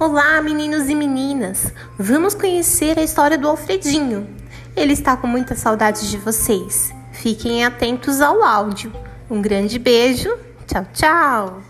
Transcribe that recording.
Olá, meninos e meninas! Vamos conhecer a história do Alfredinho. Ele está com muita saudade de vocês. Fiquem atentos ao áudio. Um grande beijo. Tchau, tchau!